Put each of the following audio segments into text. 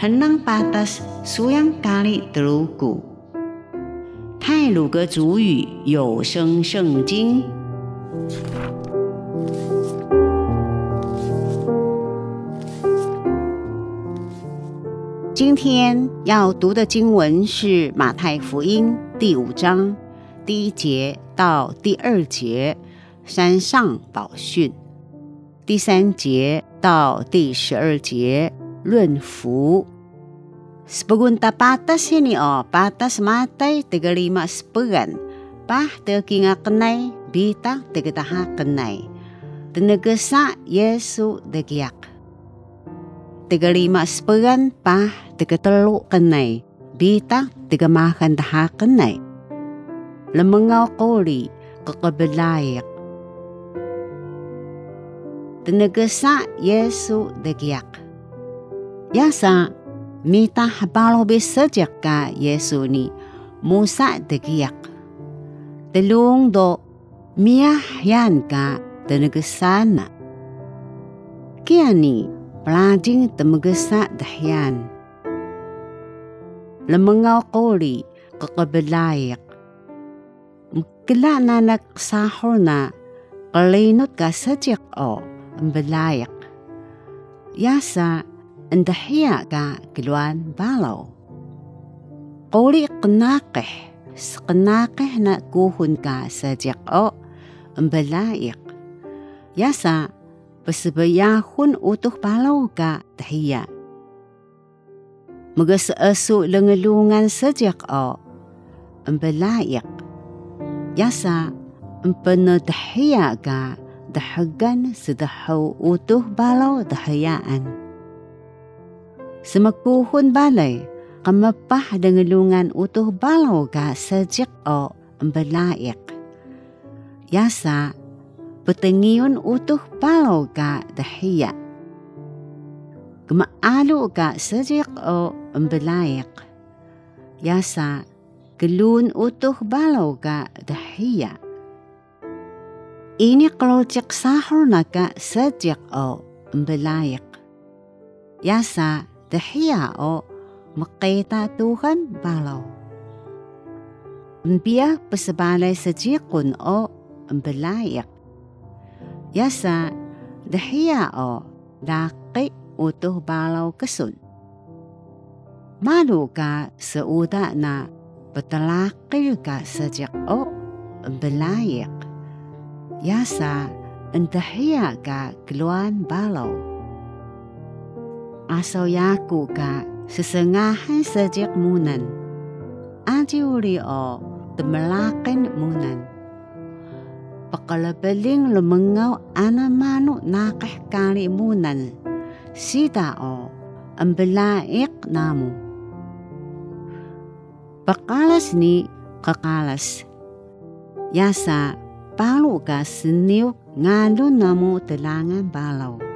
henang patas suyang kali telugu。泰鲁格族语有声圣经。今天要读的经文是马太福音第五章第一节到第二节，山上宝训；第三节到第十二节，论福。Sepegunta patas ini oh. Patas matai tiga lima sepegan pah teki kenai bita teki taha kenai. Tenegesa Yesu degiak tiga lima sepegan pah teki telu kenai. Bita tiga makan taha kenai. Lemengau koli kekebelayak tenegesa Yesu degiak Yasa mita habalo be sejak ka Yesu ni Musa degiyak. Telung do miyah yan ka tenegesana. Kaya ni pelajing temegesa dahyan. Lemengaw koli kakabalayak. Mkila na nagsahor na ka sejak o ang balayak. Yasa, endahia ka kiluan balaw. Kuli qnaqih, sqnaqih na kuhun ka sa o embalaik. Yasa, pasabayahun utuh balaw ka tahiya. Magasaasu langalungan sa o embalaik. Yasa, empanadahiya ka dahagan sa dahaw utuh balaw dahayaan. Semakuhun balay, kamapah dengelungan utuh balaw ka sajik o embalaik. Yasa, petengiun utuh balaw ka dahiya. Kemaalu ka sajik o embalaik. Yasa, gelun utuh balaw ka dahiya. Ini kalau sahur naka sajik o embalaik. Yasa, dahiya o makita tuhan balaw. Mbiya pasabalay sa jikun o mbalayak. Yasa dahiya o laki utuh balaw kasun. Malu ka sa uda na patalakil ka sa o mbalayak. Yasa ang ka keluan balaw asaw yaku ka sesengahan sejak munan. Aji uli o temelakin munan. Pakalabaling lumengaw ana manu nakah kali munan. O ang belaik namu. Pakalas ni kakalas. Yasa palu ka seniw ngalun namu telangan balaw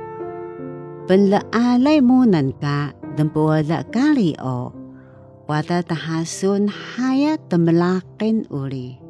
Penlaalay munan ka dampuwala kali o. Wata tahasun haya temelakin uli.